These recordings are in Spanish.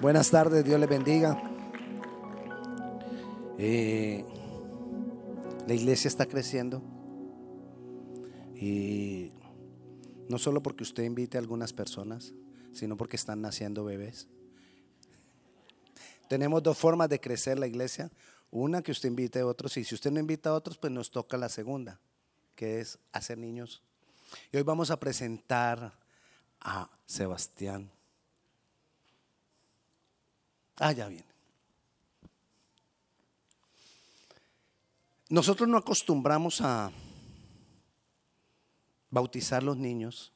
Buenas tardes, Dios les bendiga. Eh, la iglesia está creciendo y no solo porque usted invite a algunas personas, sino porque están naciendo bebés. Tenemos dos formas de crecer la iglesia. Una que usted invite a otros y si usted no invita a otros, pues nos toca la segunda, que es hacer niños. Y hoy vamos a presentar a Sebastián. Ah, ya viene. Nosotros no acostumbramos a bautizar los niños,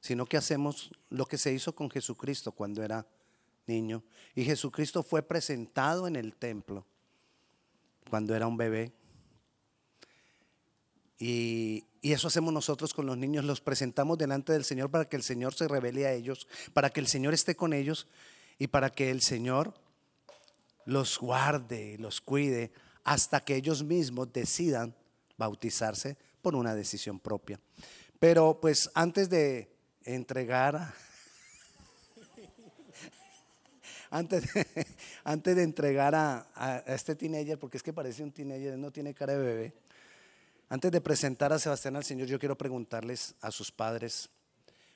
sino que hacemos lo que se hizo con Jesucristo cuando era niño. Y Jesucristo fue presentado en el templo cuando era un bebé. Y, y, eso hacemos nosotros con los niños, los presentamos delante del Señor para que el Señor se revele a ellos, para que el Señor esté con ellos y para que el Señor los guarde, los cuide, hasta que ellos mismos decidan bautizarse por una decisión propia. Pero pues antes de entregar, antes de, antes de entregar a, a, este teenager, porque es que parece un teenager, no tiene cara de bebé, antes de presentar a Sebastián al Señor, yo quiero preguntarles a sus padres,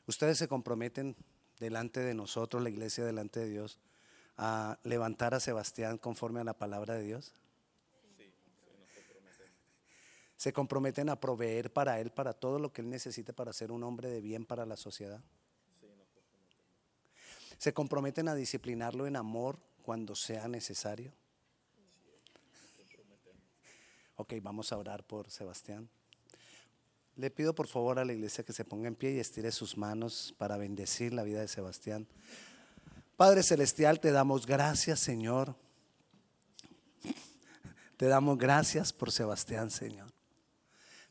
¿ustedes se comprometen delante de nosotros, la iglesia delante de Dios, a levantar a Sebastián conforme a la palabra de Dios? se comprometen a proveer para él, para todo lo que él necesite para ser un hombre de bien para la sociedad. Se comprometen a disciplinarlo en amor cuando sea necesario. Ok, vamos a orar por Sebastián. Le pido por favor a la iglesia que se ponga en pie y estire sus manos para bendecir la vida de Sebastián. Padre Celestial, te damos gracias, Señor. Te damos gracias por Sebastián, Señor.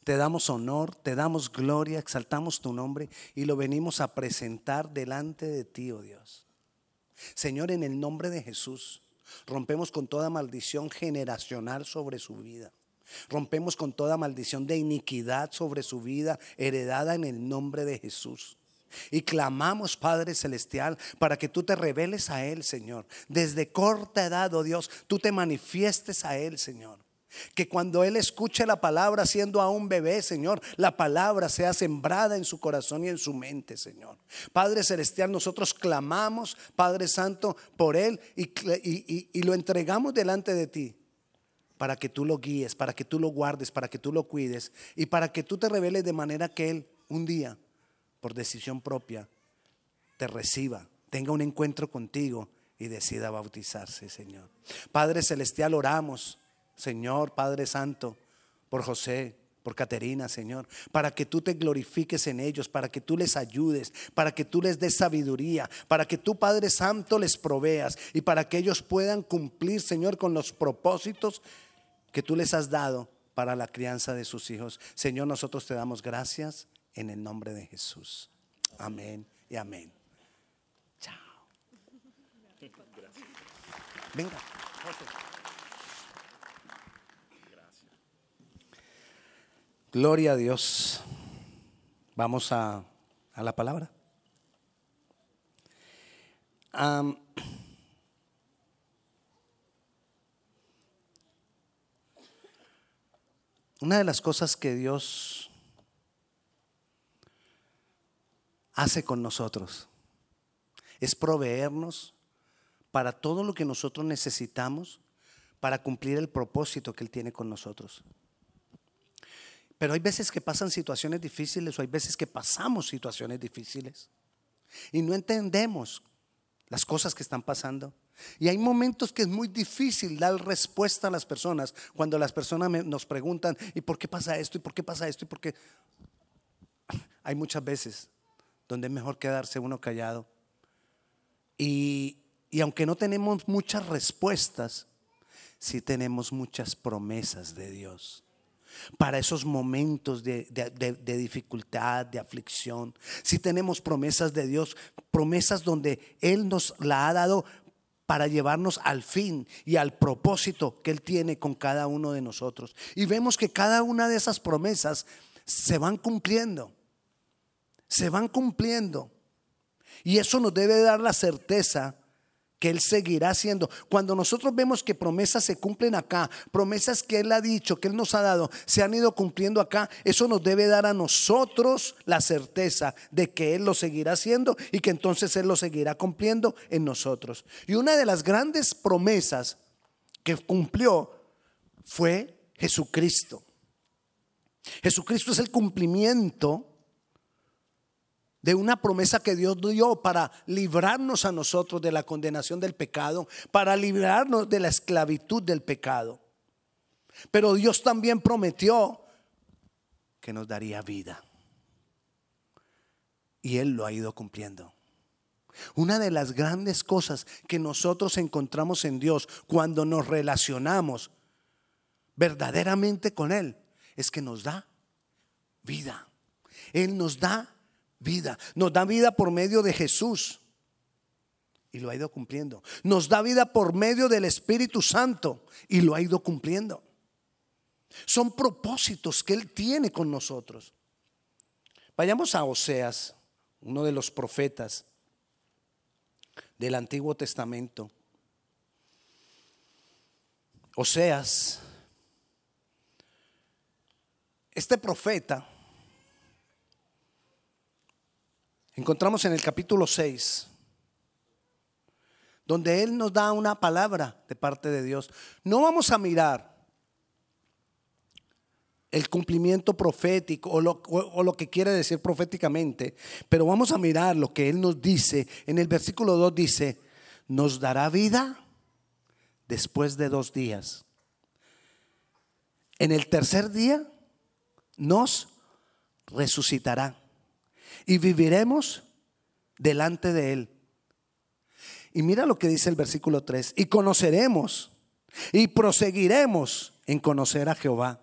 Te damos honor, te damos gloria, exaltamos tu nombre y lo venimos a presentar delante de ti, oh Dios. Señor, en el nombre de Jesús, rompemos con toda maldición generacional sobre su vida. Rompemos con toda maldición de iniquidad sobre su vida, heredada en el nombre de Jesús. Y clamamos, Padre Celestial, para que tú te reveles a Él, Señor. Desde corta edad, oh Dios, tú te manifiestes a Él, Señor. Que cuando Él escuche la palabra siendo aún bebé, Señor, la palabra sea sembrada en su corazón y en su mente, Señor. Padre Celestial, nosotros clamamos, Padre Santo, por Él y, y, y, lo entregamos delante de ti para que tú lo guíes, para que tú lo guardes, para que tú lo cuides y para que tú te reveles de manera que Él un día, por decisión propia, te reciba, tenga un encuentro contigo y decida bautizarse, Señor. Padre Celestial, oramos Señor Padre Santo, por José, por Caterina, Señor, para que tú te glorifiques en ellos, para que tú les ayudes, para que tú les des sabiduría, para que tú, Padre Santo, les proveas y para que ellos puedan cumplir, Señor, con los propósitos que tú les has dado para la crianza de sus hijos. Señor, nosotros te damos gracias en el nombre de Jesús. Amén y amén. Chao. Venga. Gloria a Dios. Vamos a, a la palabra. Una de las cosas que Dios hace con nosotros es proveernos para todo lo que nosotros necesitamos para cumplir el propósito que Él tiene con nosotros. Pero hay veces que pasan situaciones difíciles o hay veces que pasamos situaciones difíciles y no entendemos las cosas que están pasando. Y hay momentos que es muy difícil dar respuesta a las personas cuando las personas nos preguntan, ¿y por qué pasa esto? ¿Y por qué pasa esto? ¿Y por qué? Hay muchas veces donde es mejor quedarse uno callado. Y, y aunque no tenemos muchas respuestas, sí tenemos muchas promesas de Dios para esos momentos de, dificultad, de aflicción. Si tenemos promesas de Dios, promesas donde Él nos la ha dado para llevarnos al fin y al propósito que Él tiene con cada uno de nosotros. Y vemos que cada una de esas promesas se van cumpliendo, se van cumpliendo. Y eso nos debe dar la certeza que Él seguirá haciendo. Cuando nosotros vemos que promesas se cumplen acá, promesas que Él ha dicho, que Él nos ha dado, se han ido cumpliendo acá, eso nos debe dar a nosotros la certeza de que Él lo seguirá haciendo y que entonces Él lo seguirá cumpliendo en nosotros. Y una de las grandes promesas que cumplió fue Jesucristo. Jesucristo es el cumplimiento de una promesa que Dios dio para librarnos a nosotros de la condenación del pecado, para librarnos de la esclavitud del pecado. Pero Dios también prometió que nos daría vida. Y Él lo ha ido cumpliendo. Una de las grandes cosas que nosotros encontramos en Dios cuando nos relacionamos verdaderamente con Él es que nos da vida. Él nos da vida. Nos da vida por medio de Jesús. Y lo ha ido cumpliendo. Nos da vida por medio del Espíritu Santo. Y lo ha ido cumpliendo. Son propósitos que Él tiene con nosotros. Vayamos a Oseas, uno de los profetas del Antiguo Testamento. Oseas, este profeta encontramos en el capítulo 6, donde Él nos da una palabra de parte de Dios. No vamos a mirar el cumplimiento profético o lo, o lo, que quiere decir proféticamente, pero vamos a mirar lo que Él nos dice. En el versículo 2 dice, nos dará vida después de dos días. En el tercer día nos resucitará y viviremos delante de Él. Y mira lo que dice el versículo 3, y conoceremos y proseguiremos en conocer a Jehová.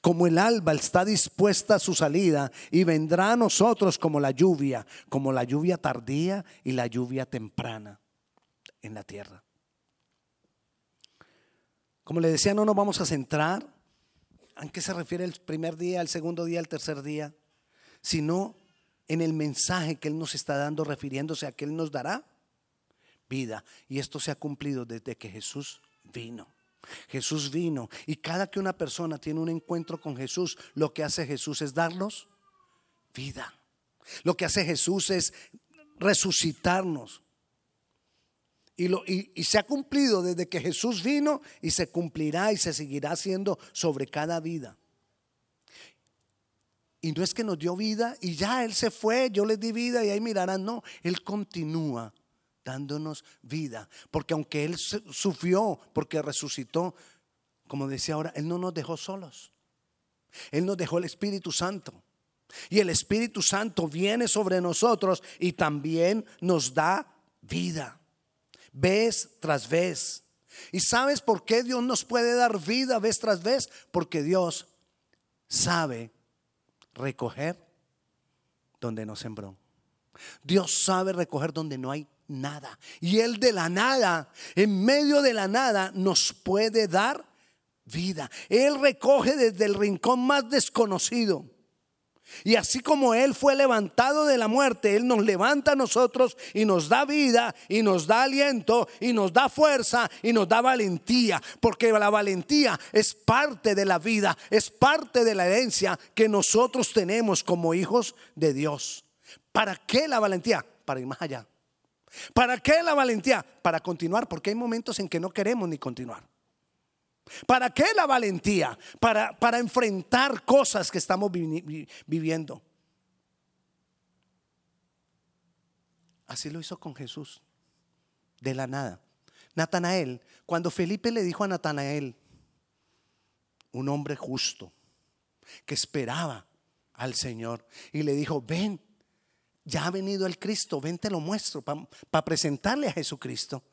Como el alba está dispuesta a su salida y vendrá a nosotros como la lluvia, como la lluvia tardía y la lluvia temprana en la tierra. Como le decía, no nos vamos a centrar en qué se refiere el primer día, el segundo día, el tercer día, sino en el mensaje que Él nos está dando, refiriéndose a que Él nos dará vida. Y esto se ha cumplido desde que Jesús vino. Jesús vino y cada que una persona tiene un encuentro con Jesús, lo que hace Jesús es darnos vida. Lo que hace Jesús es resucitarnos. Y, lo, y, se ha cumplido desde que Jesús vino y se cumplirá y se seguirá haciendo sobre cada vida. Y no es que nos dio vida y ya Él se fue, yo les di vida y ahí mirarán. No, Él continúa dándonos vida. Porque aunque Él sufrió, porque resucitó, como decía ahora, Él no nos dejó solos. Él nos dejó el Espíritu Santo. Y el Espíritu Santo viene sobre nosotros y también nos da vida. Vez tras vez. ¿Y sabes por qué Dios nos puede dar vida vez tras vez? Porque Dios sabe recoger donde no sembró. Dios sabe recoger donde no hay nada. Y Él de la nada, en medio de la nada, nos puede dar vida. Él recoge desde el rincón más desconocido. Y así como Él fue levantado de la muerte, Él nos levanta a nosotros y nos da vida y nos da aliento y nos da fuerza y nos da valentía. Porque la valentía es parte de la vida, es parte de la herencia que nosotros tenemos como hijos de Dios. ¿Para qué la valentía? Para ir más allá. ¿Para qué la valentía? Para continuar, porque hay momentos en que no queremos ni continuar. ¿Para qué la valentía? Para, para enfrentar cosas que estamos viviendo. Así lo hizo con Jesús, de la nada. Natanael, cuando Felipe le dijo a Natanael, un hombre justo, que esperaba al Señor, y le dijo, ven, ya ha venido el Cristo, ven te lo muestro para presentarle a Jesucristo.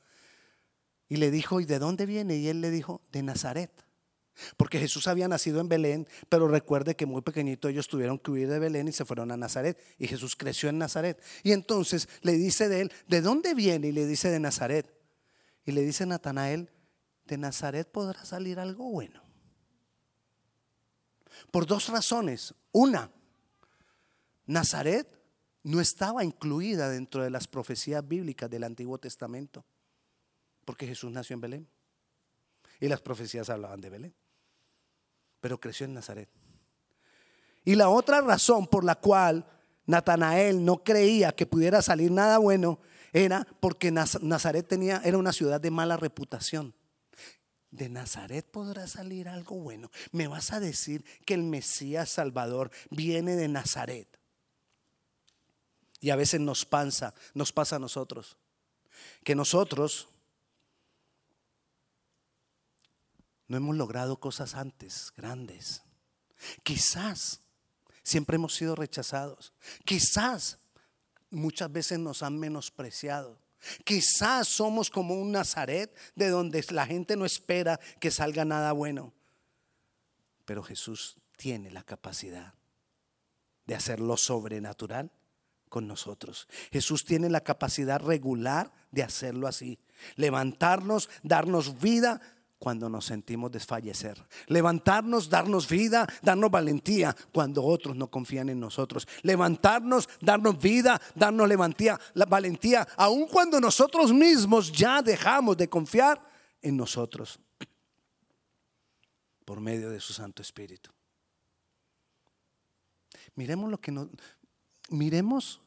Y le dijo, ¿y de dónde viene? Y él le dijo, de Nazaret. Porque Jesús había nacido en Belén, pero recuerde que muy pequeñito ellos tuvieron que huir de Belén y se fueron a Nazaret. Y Jesús creció en Nazaret. Y entonces le dice de él, ¿de dónde viene? Y le dice de Nazaret. Y le dice Natanael, de Nazaret podrá salir algo bueno. Por dos razones. Una, Nazaret no estaba incluida dentro de las profecías bíblicas del Antiguo Testamento, porque Jesús nació en Belén y las profecías hablaban de Belén, pero creció en Nazaret. Y la otra razón por la cual Natanael no creía que pudiera salir nada bueno era porque Nazaret tenía, era una ciudad de mala reputación. De Nazaret podrá salir algo bueno. Me vas a decir que el Mesías Salvador viene de Nazaret. Y a veces nos pasa, nos pasa a nosotros. Que nosotros no hemos logrado cosas antes grandes. Quizás siempre hemos sido rechazados. Quizás muchas veces nos han menospreciado. Quizás somos como un Nazaret de donde la gente no espera que salga nada bueno. Pero Jesús tiene la capacidad de hacer lo sobrenatural con nosotros. Jesús tiene la capacidad regular de hacerlo así. Levantarnos, darnos vida cuando nos sentimos desfallecer. Levantarnos, darnos vida, darnos valentía cuando otros no confían en nosotros. Levantarnos, darnos vida, darnos valentía, la valentía, aun cuando nosotros mismos ya dejamos de confiar en nosotros. Por medio de su Santo Espíritu. Miremos lo que nos, miremos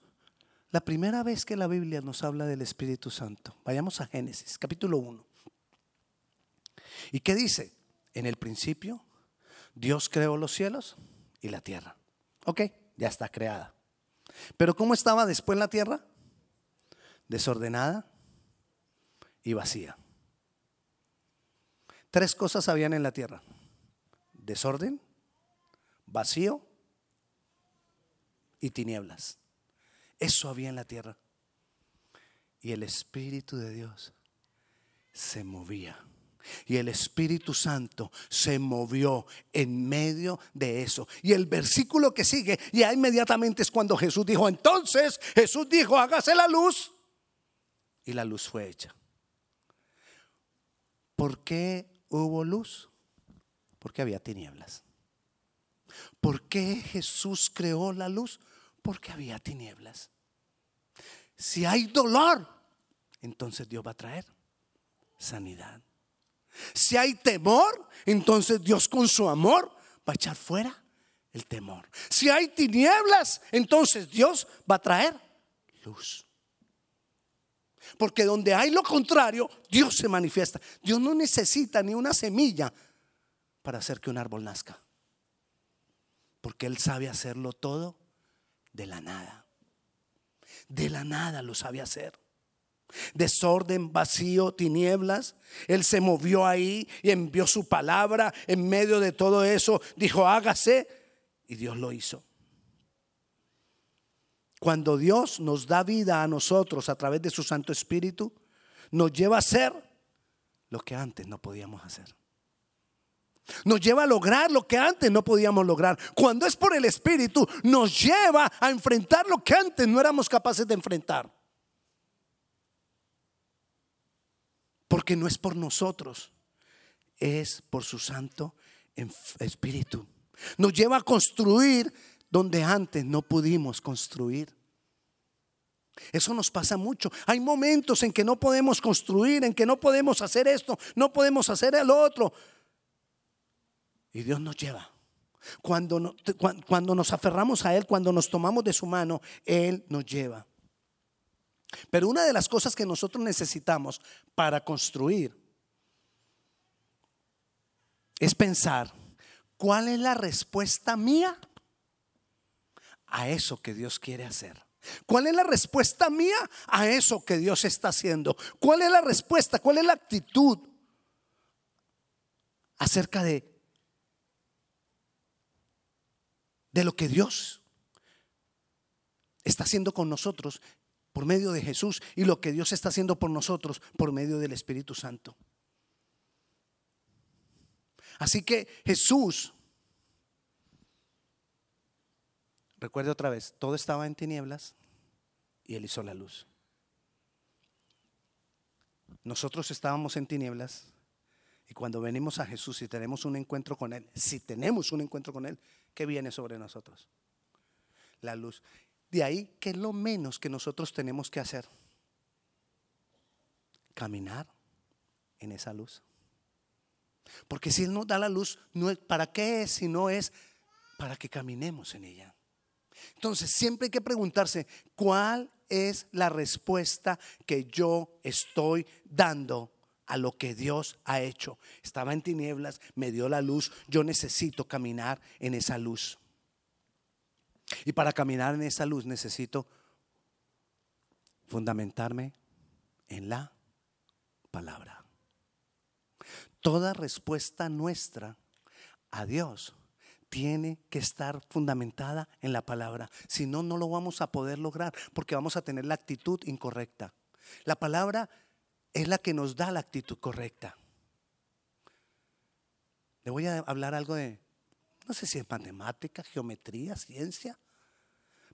la primera vez que la Biblia nos habla del Espíritu Santo. Vayamos a Génesis, capítulo 1. ¿Y qué dice? En el principio, Dios creó los cielos y la tierra. Ok, ya está creada. Pero ¿cómo estaba después la tierra? Desordenada y vacía. Tres cosas habían en la tierra. Desorden, vacío y tinieblas. Eso había en la tierra. Y el Espíritu de Dios se movía. Y el Espíritu Santo se movió en medio de eso. Y el versículo que sigue, ya inmediatamente es cuando Jesús dijo, entonces Jesús dijo, hágase la luz. Y la luz fue hecha. ¿Por qué hubo luz? Porque había tinieblas. ¿Por qué Jesús creó la luz? Porque había tinieblas. Si hay dolor, entonces Dios va a traer sanidad. Si hay temor, entonces Dios con su amor va a echar fuera el temor. Si hay tinieblas, entonces Dios va a traer luz. Porque donde hay lo contrario, Dios se manifiesta. Dios no necesita ni una semilla para hacer que un árbol nazca. Porque Él sabe hacerlo todo de la nada. De la nada lo sabe hacer. Desorden, vacío, tinieblas. Él se movió ahí y envió su palabra en medio de todo eso. Dijo, hágase. Y Dios lo hizo. Cuando Dios nos da vida a nosotros a través de su Santo Espíritu, nos lleva a hacer lo que antes no podíamos hacer. Nos lleva a lograr lo que antes no podíamos lograr. Cuando es por el Espíritu, nos lleva a enfrentar lo que antes no éramos capaces de enfrentar. Porque no es por nosotros, es por su Santo Espíritu. Nos lleva a construir donde antes no pudimos construir. Eso nos pasa mucho. Hay momentos en que no podemos construir, en que no podemos hacer esto, no podemos hacer el otro. Y Dios nos lleva. Cuando, cuando nos aferramos a Él, cuando nos tomamos de su mano, Él nos lleva. Pero una de las cosas que nosotros necesitamos para construir es pensar, ¿cuál es la respuesta mía a eso que Dios quiere hacer? ¿Cuál es la respuesta mía a eso que Dios está haciendo? ¿Cuál es la respuesta? ¿Cuál es la actitud acerca de de lo que Dios está haciendo con nosotros por medio de Jesús y lo que Dios está haciendo por nosotros por medio del Espíritu Santo. Así que Jesús, recuerde otra vez, todo estaba en tinieblas y Él hizo la luz. Nosotros estábamos en tinieblas y cuando venimos a Jesús y tenemos un encuentro con Él, si tenemos un encuentro con Él, ¿qué viene sobre nosotros? La luz. De ahí que es lo menos que nosotros tenemos que hacer. Caminar en esa luz. Porque si Él nos da la luz, no es, ¿para qué es si no es para que caminemos en ella? Entonces, siempre hay que preguntarse, ¿cuál es la respuesta que yo estoy dando a lo que Dios ha hecho? Estaba en tinieblas, me dio la luz, yo necesito caminar en esa luz. Y para caminar en esa luz necesito fundamentarme en la palabra. Toda respuesta nuestra a Dios tiene que estar fundamentada en la palabra. Si no, no lo vamos a poder lograr porque vamos a tener la actitud incorrecta. La palabra es la que nos da la actitud correcta. Le voy a hablar algo de, no sé si es matemática, geometría, ciencia,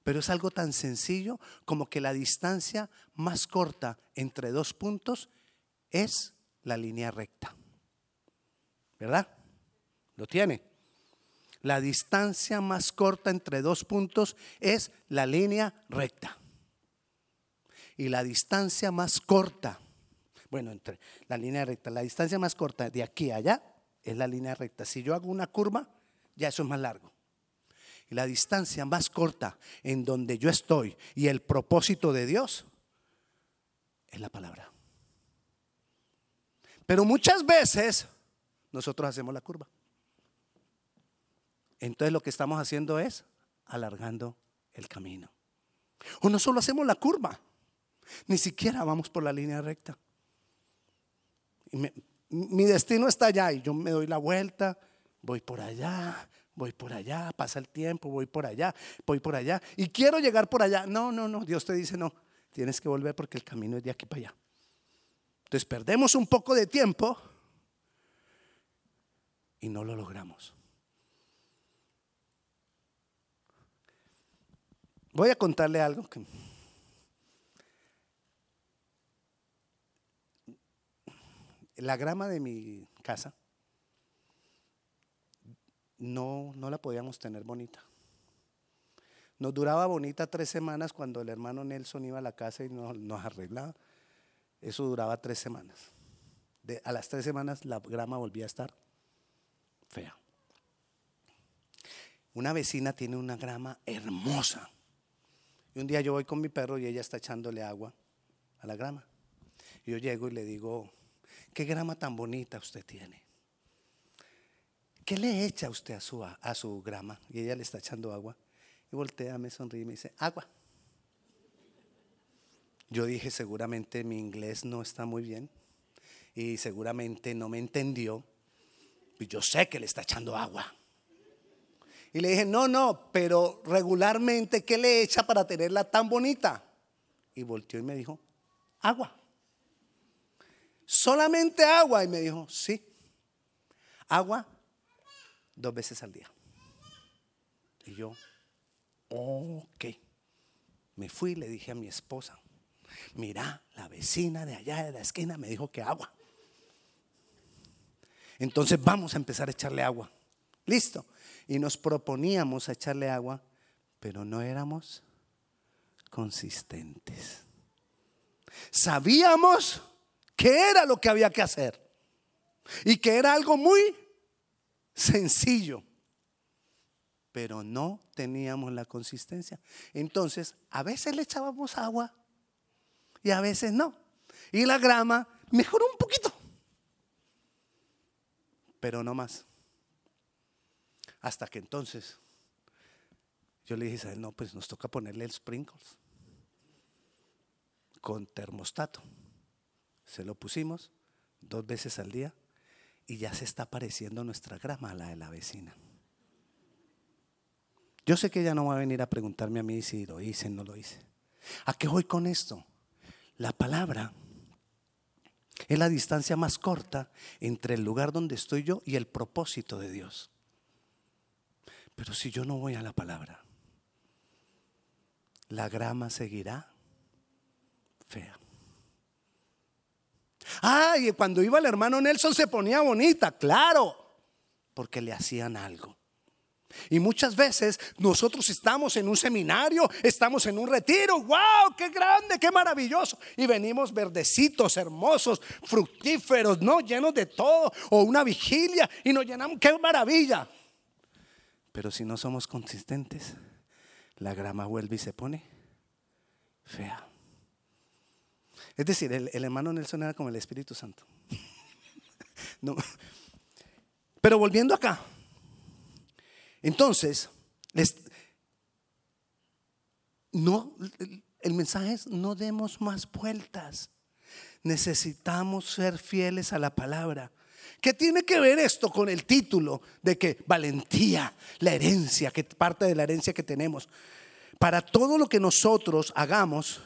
pero es algo tan sencillo como que la distancia más corta entre dos puntos es la línea recta. ¿Verdad? ¿Lo tiene? La distancia más corta entre dos puntos es la línea recta. Y la distancia más corta, bueno, entre la línea recta, la distancia más corta de aquí a allá es la línea recta. Si yo hago una curva, ya eso es más largo. Y la distancia más corta en donde yo estoy y el propósito de Dios es la palabra. Pero muchas veces nosotros hacemos la curva. Entonces lo que estamos haciendo es alargando el camino. O no solo hacemos la curva, ni siquiera vamos por la línea recta. mi destino está allá y yo me doy la vuelta, voy por allá, voy por allá, pasa el tiempo, voy por allá, voy por allá y quiero llegar por allá. No, no, no, Dios te dice no, tienes que volver porque el camino es de aquí para allá. Entonces perdemos un poco de tiempo y no lo logramos. Voy a contarle algo que la grama de mi casa no, no la podíamos tener bonita. Nos duraba bonita tres semanas cuando el hermano Nelson iba a la casa y nos, arreglaba. Eso duraba tres semanas. A las tres semanas la grama volvía a estar fea. Una vecina tiene una grama hermosa. Y un día yo voy con mi perro y ella está echándole agua a la grama. Yo llego y le digo, ¿qué grama tan bonita usted tiene? ¿Qué le echa usted a su, a su grama? Y ella le está echando agua. Y voltea, me sonríe y me dice, agua. Yo dije, seguramente mi inglés no está muy bien y seguramente no me entendió. Y yo sé que le está echando agua. Y le dije, no, no, pero regularmente, ¿qué le echa para tenerla tan bonita? Y volteó y me dijo, agua. Solamente agua. Y me dijo, sí, agua dos veces al día. Y yo, ok. Me fui y le dije a mi esposa, mira, la vecina de allá de la esquina me dijo que agua. Entonces vamos a empezar a echarle agua. Listo y nos proponíamos a echarle agua, pero no éramos consistentes. Sabíamos que era lo que había que hacer y que era algo muy sencillo, pero no teníamos la consistencia. Entonces, a veces le echábamos agua y a veces no. Y la grama mejoró un poquito, pero no más. Hasta que entonces yo le dije a él, no, pues nos toca ponerle el sprinkles con termostato. Se lo pusimos dos veces al día y ya se está pareciendo nuestra grama a la de la vecina. Yo sé que ella no va a venir a preguntarme a mí si lo hice o no lo hice. ¿A qué voy con esto? La palabra es la distancia más corta entre el lugar donde estoy yo y el propósito de Dios. Pero si yo no voy a la palabra, la grama seguirá fea. Ay, cuando iba el hermano Nelson se ponía bonita, claro, porque le hacían algo. Y muchas veces nosotros estamos en un seminario, estamos en un retiro, wow, qué grande, qué maravilloso. Y venimos verdecitos, hermosos, fructíferos, ¿no? Llenos de todo, o una vigilia, y nos llenamos, qué maravilla. Pero si no somos consistentes, la grama vuelve y se pone fea. Es decir, el, hermano Nelson era como el Espíritu Santo. Pero volviendo acá, entonces, no, el mensaje es no demos más vueltas. Necesitamos ser fieles a la palabra. ¿Qué tiene que ver esto con el título de que valentía, la herencia, que parte de la herencia que tenemos? Para todo lo que nosotros hagamos,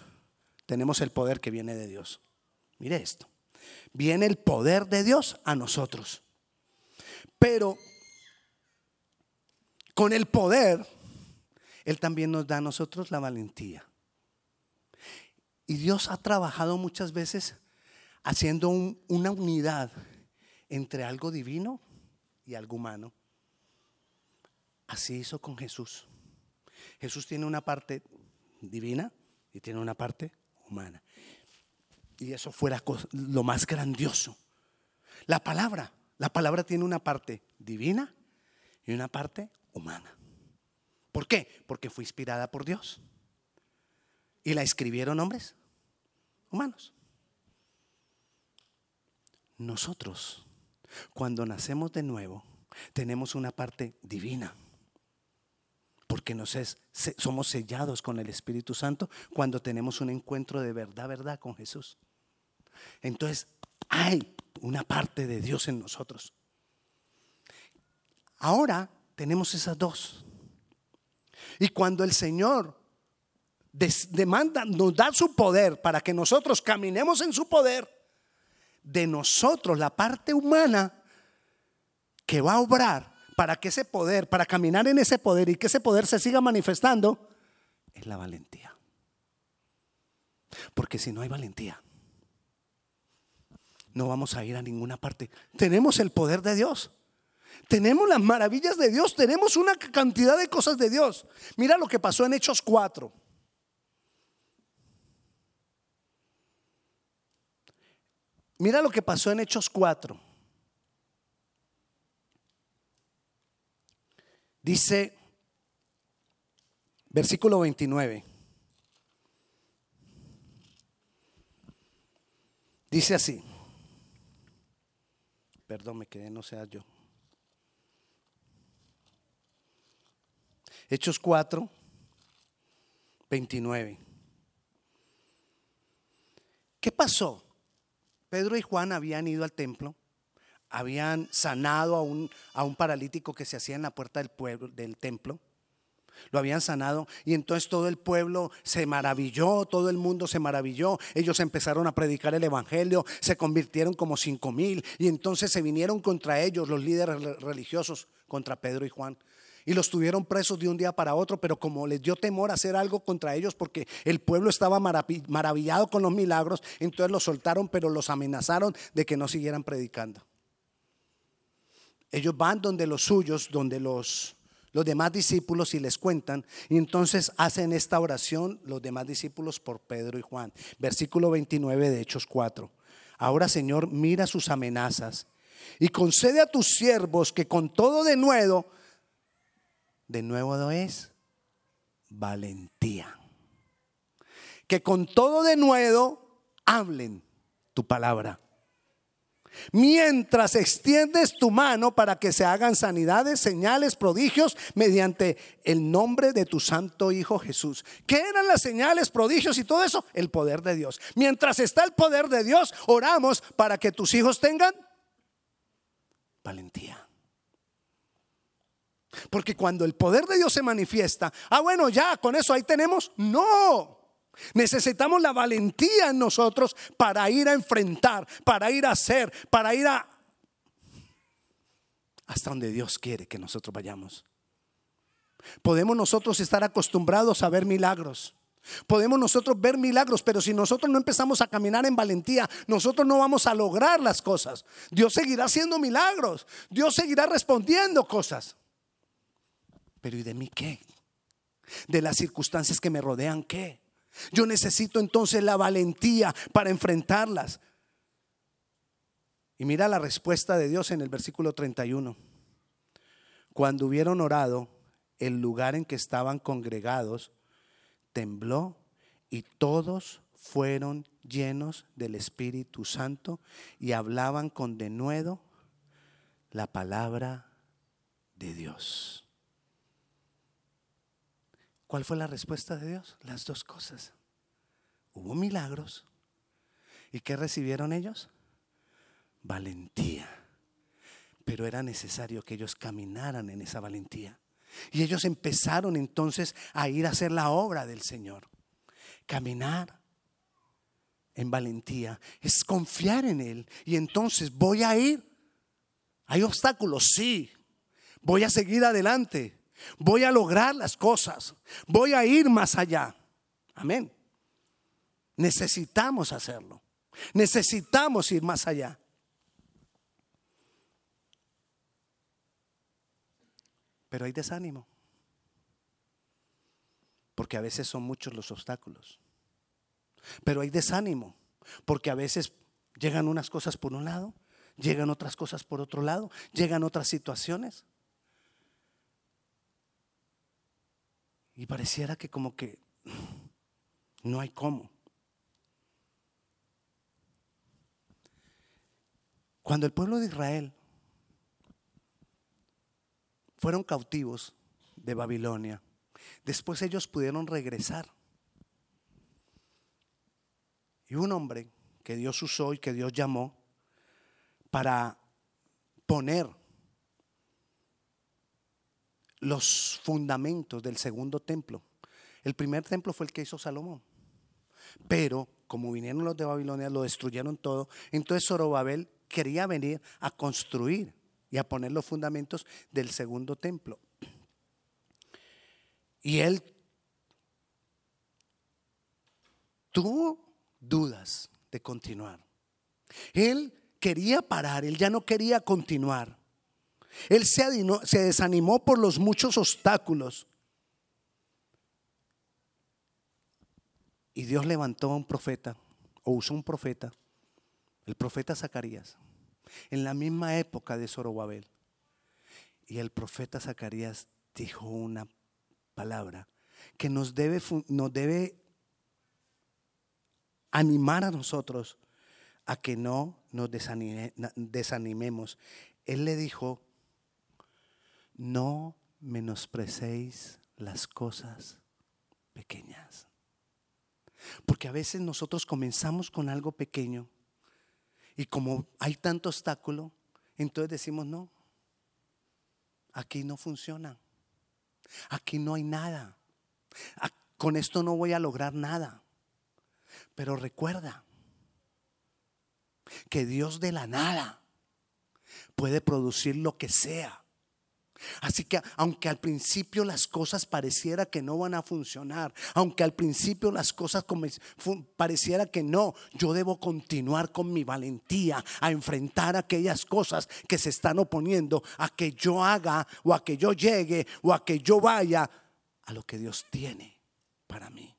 tenemos el poder que viene de Dios. Mire esto. Viene el poder de Dios a nosotros. Pero con el poder, Él también nos da a nosotros la valentía. Y Dios ha trabajado muchas veces haciendo una unidad entre algo divino y algo humano. Así hizo con Jesús. Jesús tiene una parte divina y tiene una parte humana. Y eso fuera lo más grandioso. La palabra, la palabra tiene una parte divina y una parte humana. ¿Por qué? Porque fue inspirada por Dios. Y la escribieron hombres humanos. Nosotros, cuando nacemos de nuevo, tenemos una parte divina porque nos es, somos sellados con el Espíritu Santo cuando tenemos un encuentro de verdad, verdad con Jesús. Entonces, hay una parte de Dios en nosotros. Ahora tenemos esas dos. Y cuando el Señor demanda, nos da su poder para que nosotros caminemos en su poder, de nosotros la parte humana que va a obrar para que ese poder, para caminar en ese poder y que ese poder se siga manifestando, es la valentía. Porque si no hay valentía, no vamos a ir a ninguna parte. Tenemos el poder de Dios. Tenemos las maravillas de Dios. Tenemos una cantidad de cosas de Dios. Mira lo que pasó en Hechos 4. Mira lo que pasó en Hechos 4. Dice, versículo 29. Dice así. Perdón, me quedé, no sea yo. Hechos 4, 29. ¿Qué pasó? Pedro y Juan habían ido al templo habían sanado a un, a un paralítico que se hacía en la puerta del, pueblo, del templo. Lo habían sanado y entonces todo el pueblo se maravilló, todo el mundo se maravilló. Ellos empezaron a predicar el evangelio, se convirtieron como cinco mil y entonces se vinieron contra ellos los líderes religiosos, contra Pedro y Juan. Y los tuvieron presos de un día para otro, pero como les dio temor hacer algo contra ellos porque el pueblo estaba maravillado con los milagros, entonces los soltaron, pero los amenazaron de que no siguieran predicando. Ellos van donde los suyos, donde los, los demás discípulos y les cuentan. Y entonces hacen esta oración los demás discípulos por Pedro y Juan. Versículo 29 de Hechos 4. Ahora Señor, mira sus amenazas y concede a tus siervos que con todo de nuevo, de nuevo es valentía. Que con todo de nuevo hablen tu palabra Mientras extiendes tu mano para que se hagan sanidades, señales, prodigios mediante el nombre de tu santo Hijo Jesús. ¿Qué eran las señales, prodigios y todo eso? El poder de Dios. Mientras está el poder de Dios, oramos para que tus hijos tengan valentía. Porque cuando el poder de Dios se manifiesta, ah, bueno, ya, con eso ahí tenemos. No. Necesitamos la valentía en nosotros para ir a enfrentar, para ir a hacer, para ir a... hasta donde Dios quiere que nosotros vayamos. Podemos nosotros estar acostumbrados a ver milagros. Podemos nosotros ver milagros, pero si nosotros no empezamos a caminar en valentía, nosotros no vamos a lograr las cosas. Dios seguirá haciendo milagros. Dios seguirá respondiendo cosas. Pero ¿y de mí qué? De las circunstancias que me rodean, ¿qué? Yo necesito entonces la valentía para enfrentarlas. Y mira la respuesta de Dios en el versículo 31. Cuando hubieron orado, el lugar en que estaban congregados tembló y todos fueron llenos del Espíritu Santo y hablaban con denuedo la palabra de Dios. ¿Cuál fue la respuesta de Dios? Las dos cosas. Hubo milagros. ¿Y qué recibieron ellos? Valentía. Pero era necesario que ellos caminaran en esa valentía. Y ellos empezaron entonces a ir a hacer la obra del Señor. Caminar en valentía es confiar en Él. Y entonces voy a ir. Hay obstáculos, sí. Voy a seguir adelante. Voy a lograr las cosas. Voy a ir más allá. Amén. Necesitamos hacerlo. Necesitamos ir más allá. Pero hay desánimo. Porque a veces son muchos los obstáculos. Pero hay desánimo. Porque a veces llegan unas cosas por un lado, llegan otras cosas por otro lado, llegan otras situaciones. Y pareciera que como que no hay cómo. Cuando el pueblo de Israel fueron cautivos de Babilonia, después ellos pudieron regresar. Y un hombre que Dios usó y que Dios llamó para poner los fundamentos del segundo templo. El primer templo fue el que hizo Salomón. Pero como vinieron los de Babilonia, lo destruyeron todo. Entonces Zorobabel quería venir a construir y a poner los fundamentos del segundo templo. Y él tuvo dudas de continuar. Él quería parar, él ya no quería continuar. Él se, desanimó por los muchos obstáculos. Y Dios levantó a un profeta, o usó un profeta, el profeta Zacarías, en la misma época de Zorobabel. Y el profeta Zacarías dijo una palabra que nos debe animar a nosotros a que no nos desanimemos. Él le dijo, no menosprecéis las cosas pequeñas. Porque a veces nosotros comenzamos con algo pequeño y como hay tanto obstáculo, entonces decimos, no, aquí no funciona, aquí no hay nada, con esto no voy a lograr nada. Pero recuerda que Dios de la nada puede producir lo que sea Así que aunque al principio las cosas pareciera que no van a funcionar, aunque al principio las cosas pareciera que no, yo debo continuar con mi valentía a enfrentar aquellas cosas que se están oponiendo a que yo haga o a que yo llegue o a que yo vaya a lo que Dios tiene para mí.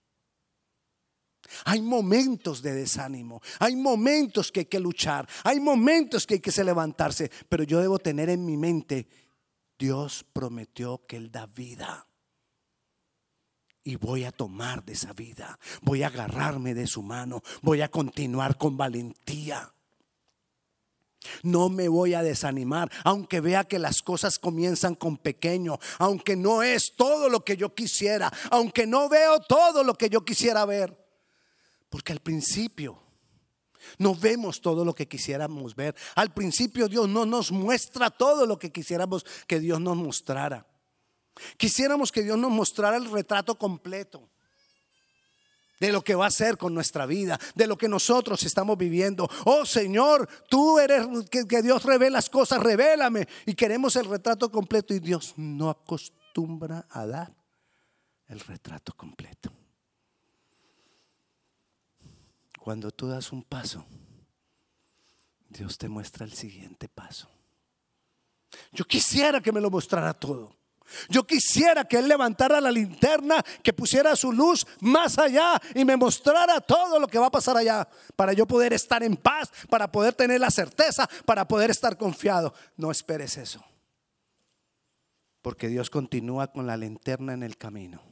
Hay momentos de desánimo, hay momentos que hay que luchar, hay momentos que hay que levantarse, pero yo debo tener en mi mente Dios prometió que Él da vida. Y voy a tomar de esa vida. Voy a agarrarme de su mano. Voy a continuar con valentía. No me voy a desanimar, aunque vea que las cosas comienzan con pequeño, aunque no es todo lo que yo quisiera, aunque no veo todo lo que yo quisiera ver. Porque al principio no vemos todo lo que quisiéramos ver. Al principio Dios no nos muestra todo lo que quisiéramos que Dios nos mostrara. Quisiéramos que Dios nos mostrara el retrato completo de lo que va a hacer con nuestra vida, de lo que nosotros estamos viviendo. Oh Señor, tú eres que, que Dios revela las cosas, revélame. Y queremos el retrato completo y Dios no acostumbra a dar el retrato completo. Cuando tú das un paso, Dios te muestra el siguiente paso. Yo quisiera que me lo mostrara todo. Yo quisiera que Él levantara la linterna, que pusiera su luz más allá y me mostrara todo lo que va a pasar allá, para yo poder estar en paz, para poder tener la certeza, para poder estar confiado. No esperes eso, porque Dios continúa con la linterna en el camino,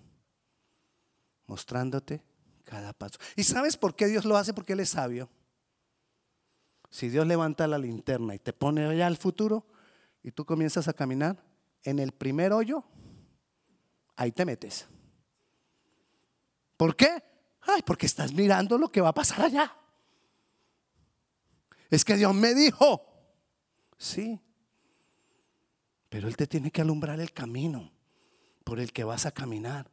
mostrándote cada paso. ¿Y sabes por qué Dios lo hace? Porque Él es sabio. Si Dios levanta la linterna y te pone allá al futuro y tú comienzas a caminar, en el primer hoyo, ahí te metes. ¿Por qué? Ay, porque estás mirando lo que va a pasar allá. Es que Dios me dijo, sí, pero Él te tiene que alumbrar el camino por el que vas a caminar.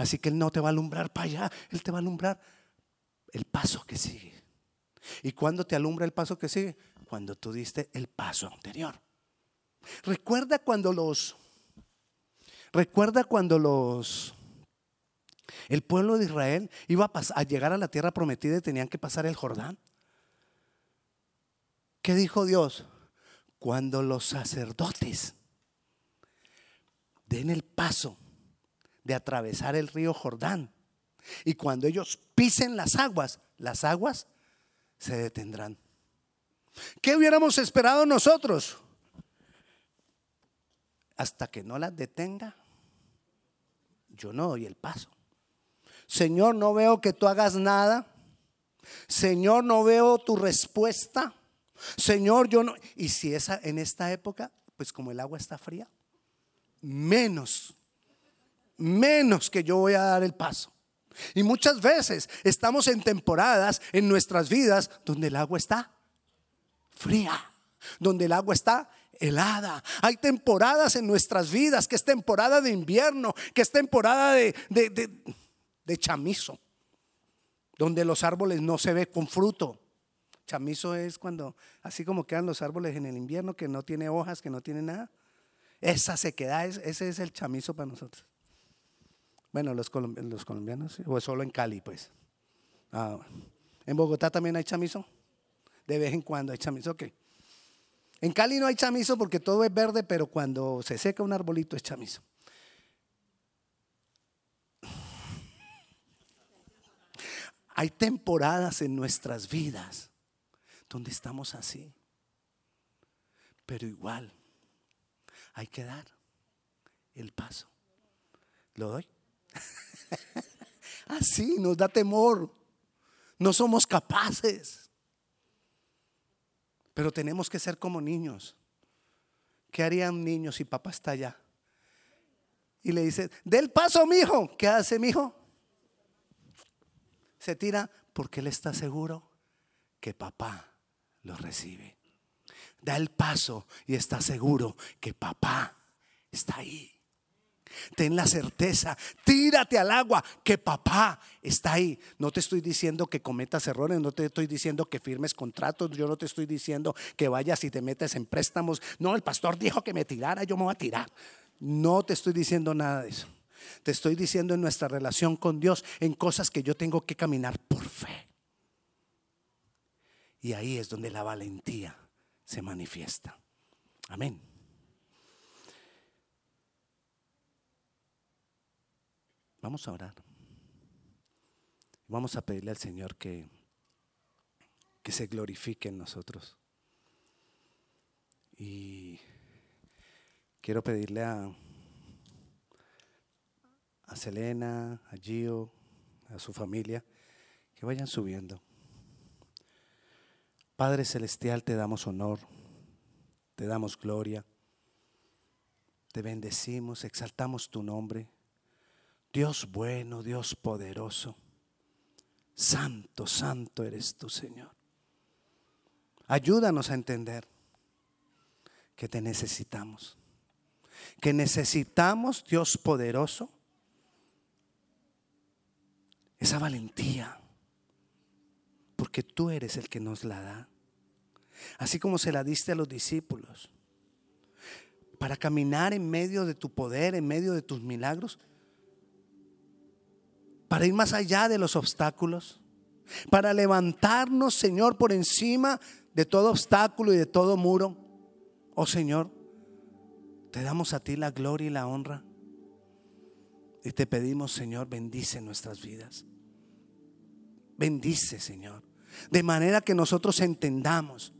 Así que Él no te va a alumbrar para allá, Él te va a alumbrar el paso que sigue. ¿Y cuando te alumbra el paso que sigue? Cuando tú diste el paso anterior. Recuerda cuando los, recuerda cuando los, el pueblo de Israel iba a, llegar a la tierra prometida y tenían que pasar el Jordán. ¿Qué dijo Dios? Cuando los sacerdotes den el paso de atravesar el río Jordán y cuando ellos pisen las aguas, las aguas se detendrán. ¿Qué hubiéramos esperado nosotros? hasta que no las detenga, yo no doy el paso. Señor, no veo que tú hagas nada. Señor, no veo tu respuesta. Señor, yo no. Y si esa en esta época, pues como el agua está fría, menos, menos que yo voy a dar el paso. Y muchas veces estamos en temporadas en nuestras vidas donde el agua está fría, donde el agua está helada. Hay temporadas en nuestras vidas, que es temporada de invierno, que es temporada de, de, chamizo, donde los árboles no se ve con fruto. Chamizo es cuando, así como quedan los árboles en el invierno, que no tiene hojas, que no tiene nada. Esa sequedad, ese es el chamizo para nosotros. Bueno, los, colombianos, o solo en Cali, pues. Ah, en Bogotá también hay chamizo. De vez en cuando hay chamizo, ok. En Cali no hay chamizo porque todo es verde, pero cuando se seca un arbolito es chamizo. Hay temporadas en nuestras vidas donde estamos así. Pero igual hay que dar el paso. ¿Lo doy? así nos da temor. No somos capaces. Pero tenemos que ser como niños. ¿Qué harían niños si papá está allá? Y le dice, del paso, mijo. ¿Qué hace, mijo? Se tira porque él está seguro que papá lo recibe. Da el paso y está seguro que papá está ahí. Ten la certeza, tírate al agua, que papá está ahí. No te estoy diciendo que cometas errores, no te estoy diciendo que firmes contratos, yo no te estoy diciendo que vayas y te metes en préstamos. No, el pastor dijo que me tirara, yo me voy a tirar. No te estoy diciendo nada de eso. Te estoy diciendo en nuestra relación con Dios, en cosas que yo tengo que caminar por fe. Y ahí es donde la valentía se manifiesta. Amén. Vamos a orar. Vamos a pedirle al Señor que, que se glorifique en nosotros. Y quiero pedirle a, a Selena, a Gio, a su familia, que vayan subiendo. Padre Celestial, te damos honor, te damos gloria, te bendecimos, exaltamos tu nombre. Dios bueno, Dios poderoso. Santo, santo eres tú, Señor. Ayúdanos a entender que te necesitamos. Que necesitamos, Dios poderoso, esa valentía. Porque tú eres el que nos la da. Así como se la diste a los discípulos. Para caminar en medio de tu poder, en medio de tus milagros, para ir más allá de los obstáculos, para levantarnos, Señor, por encima de todo obstáculo y de todo muro. Oh Señor, Te damos a ti la gloria y la honra. Y te pedimos, Señor, bendice nuestras vidas. Bendice, Señor. De manera que nosotros entendamos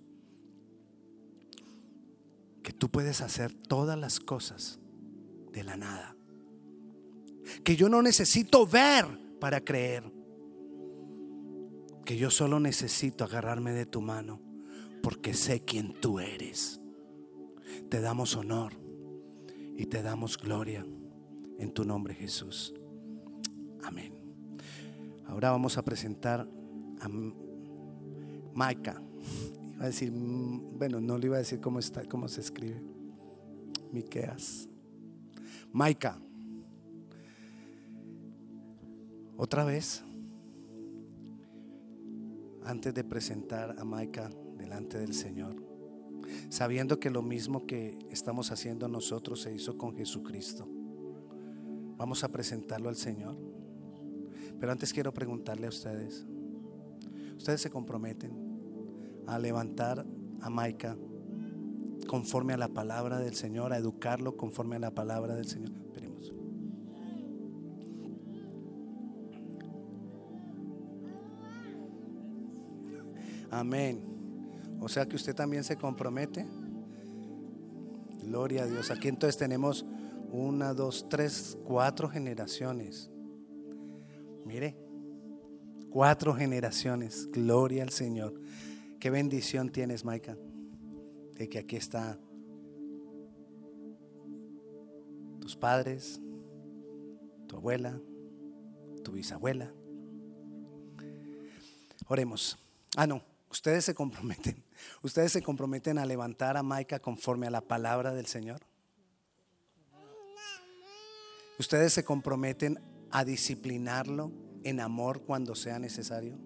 que tú puedes hacer todas las cosas de la nada. Que yo no necesito ver para creer. Que yo solo necesito agarrarme de tu mano porque sé quién tú eres. Te damos honor y te damos gloria en tu nombre Jesús. Amén. Ahora vamos a presentar a Maika. Iba a decir, mm, bueno, no le iba a decir cómo está, cómo se escribe. Miqueas. Maika. Otra vez, antes de presentar a Maika delante del Señor, sabiendo que lo mismo que estamos haciendo nosotros se hizo con Jesucristo. Vamos a presentarlo al Señor. Pero antes quiero preguntarle a ustedes, ¿ustedes se comprometen a levantar a Maika conforme a la palabra del Señor, a educarlo conforme a la palabra del Señor? Amén. O sea que usted también se compromete. Gloria a Dios. Aquí entonces tenemos una, dos, tres, cuatro generaciones. Mire, cuatro generaciones. Gloria al Señor. Qué bendición tienes, Maika, de que aquí está tus padres, tu abuela, tu bisabuela. Oremos. Ah, no, ustedes se comprometen. Ustedes se comprometen a levantar a Maika conforme a la palabra del Señor. Ustedes se comprometen a disciplinarlo en amor cuando sea necesario.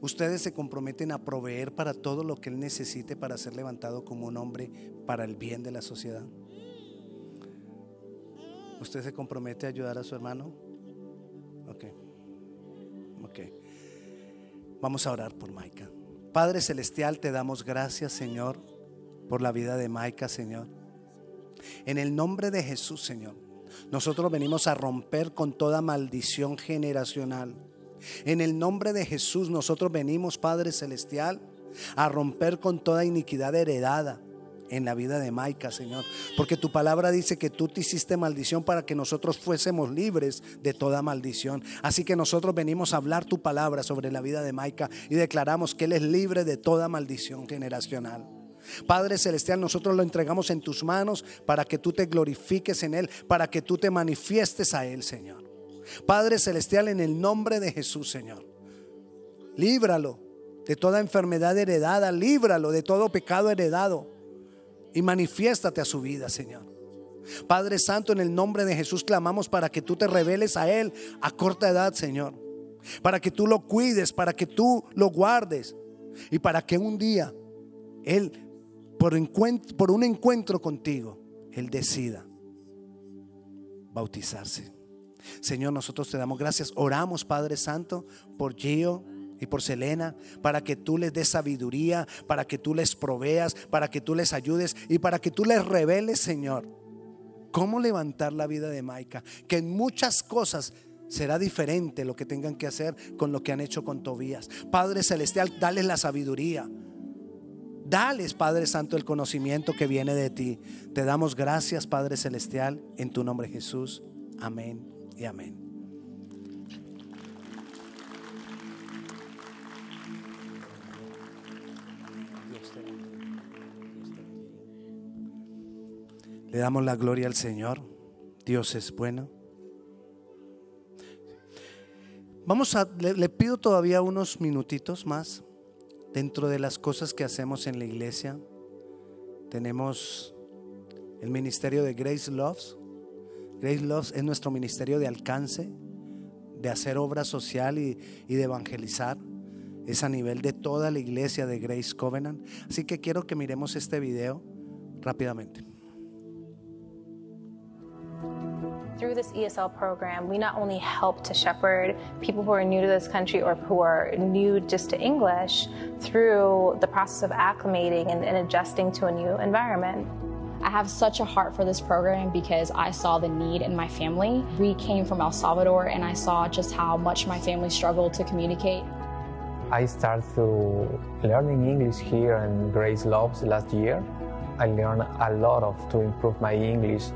Ustedes se comprometen a proveer para todo lo que Él necesite para ser levantado como un hombre para el bien de la sociedad. ¿Usted se compromete a ayudar a su hermano? Ok. Ok. Vamos a orar por Maika. Padre Celestial, te damos gracias, Señor, por la vida de Maika, Señor. En el nombre de Jesús, Señor, nosotros venimos a romper con toda maldición generacional. En el nombre de Jesús nosotros venimos, Padre Celestial, a romper con toda iniquidad heredada en la vida de Maica, Señor. Porque tu palabra dice que tú te hiciste maldición para que nosotros fuésemos libres de toda maldición. Así que nosotros venimos a hablar tu palabra sobre la vida de Maica y declaramos que Él es libre de toda maldición generacional. Padre Celestial, nosotros lo entregamos en tus manos para que tú te glorifiques en Él, para que tú te manifiestes a Él, Señor. Padre Celestial, en el nombre de Jesús, Señor. Líbralo de toda enfermedad heredada, líbralo de todo pecado heredado y manifiéstate a su vida, Señor. Padre Santo, en el nombre de Jesús clamamos para que tú te reveles a Él a corta edad, Señor. Para que tú lo cuides, para que tú lo guardes y para que un día Él, por, un encuentro contigo, Él decida bautizarse. Señor, nosotros te damos gracias. Oramos, Padre Santo, por Gio y por Selena, para que tú les des sabiduría, para que tú les proveas, para que tú les ayudes y para que tú les reveles, Señor, cómo levantar la vida de Maica. Que en muchas cosas será diferente lo que tengan que hacer con lo que han hecho con Tobías. Padre Celestial, dale la sabiduría. Dales, Padre Santo, el conocimiento que viene de ti. Te damos gracias, Padre Celestial, en tu nombre Jesús. Amén y amén. Le damos la gloria al Señor. Dios es bueno. Vamos a, le, pido todavía unos minutitos más dentro de las cosas que hacemos en la iglesia. Tenemos el ministerio de Grace Loves. Grace Loves es nuestro ministerio de alcance, de hacer obra social y, y de evangelizar. Es a nivel de toda la iglesia de Grace Covenant. Así que quiero que miremos este video rápidamente. Through this ESL program, we not only help to shepherd people who are new to this country or who are new just to English through the process of acclimating and, and adjusting to a new environment. I have such a heart for this program because I saw the need in my family. We came from El Salvador and I saw just how much my family struggled to communicate. I started to learning English here in Grace Loves last year. I learned a lot of to improve my English.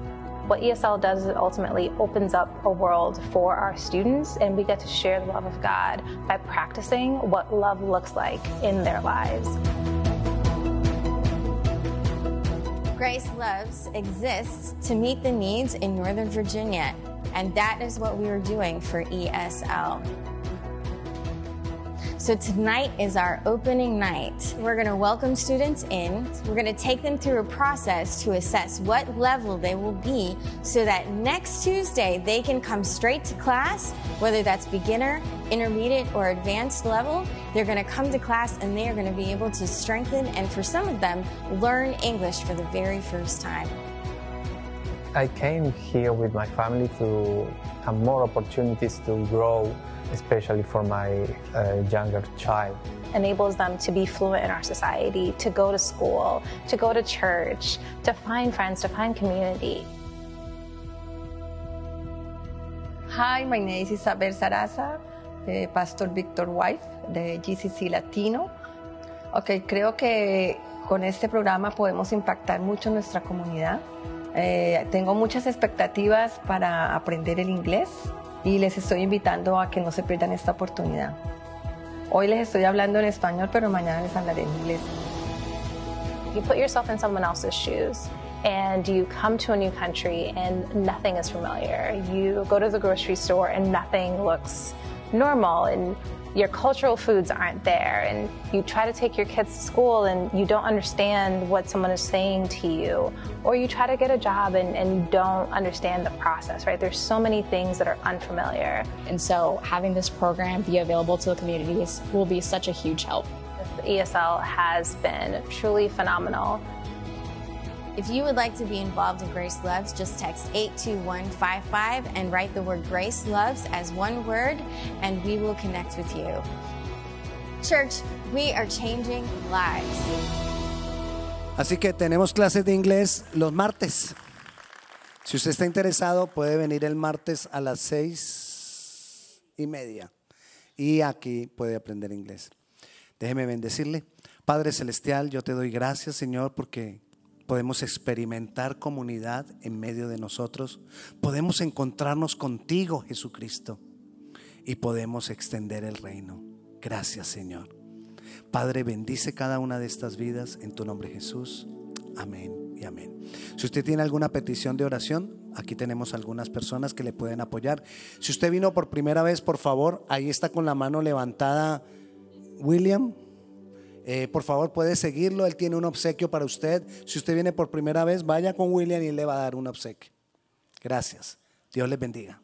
What ESL does is ultimately opens up a world for our students, and we get to share the love of God by practicing what love looks like in their lives. Grace Loves exists to meet the needs in Northern Virginia, and that is what we are doing for ESL. So tonight is our opening night. We're going to welcome students in. We're going to take them through a process to assess what level they will be so that next Tuesday they can come straight to class, whether that's beginner, intermediate, or advanced level. They're going to come to class and they are going to be able to strengthen and for some of them learn English for the very first time. I came here with my family to have more opportunities to grow, especially for my uh, younger child. enables them to be fluent in our society, to go to school, to go to church, to find friends, to find community. Hi, my name is Isabel Sarasa, de Pastor Victor Wife de GCC Latino. Ok, creo que con este programa podemos impactar mucho nuestra comunidad. Eh, tengo muchas expectativas para aprender el inglés y les estoy invitando a que no se pierdan esta oportunidad. Hoy les estoy hablando en español, pero mañana les hablaré en inglés. You put yourself in someone else's shoes and you come to a new country and nothing is familiar. You go to the grocery store and nothing looks normal and your cultural foods aren't there and you try to take your kids to school and you don't understand what someone is saying to you or you try to get a job and, and you don't understand the process right? There's so many things that are unfamiliar. And so having this program be available to the communities will be such a huge help. esl has been truly phenomenal If you would like to be involved in Grace Loves, just text 82155 and write the word Grace Loves as one word, and we will connect with you. Church, we are changing lives. Así que tenemos clases de inglés los martes. Si usted está interesado, puede venir el martes a las seis y media. Y aquí puede aprender inglés. Déjeme bendecirle. Padre Celestial, yo te doy gracias, Señor, porque podemos experimentar comunidad en medio de nosotros. Podemos encontrarnos contigo, Jesucristo. Y podemos extender el reino. Gracias, Señor. Padre, bendice cada una de estas vidas en tu nombre Jesús. Amén y amén. Si usted tiene alguna petición de oración, aquí tenemos algunas personas que le pueden apoyar. Si usted vino por primera vez, por favor, ahí está con la mano levantada William. Eh, por favor, puede seguirlo. Él tiene un obsequio para usted. Si usted viene por primera vez, vaya con William y él le va a dar un obsequio. Gracias. Dios les bendiga.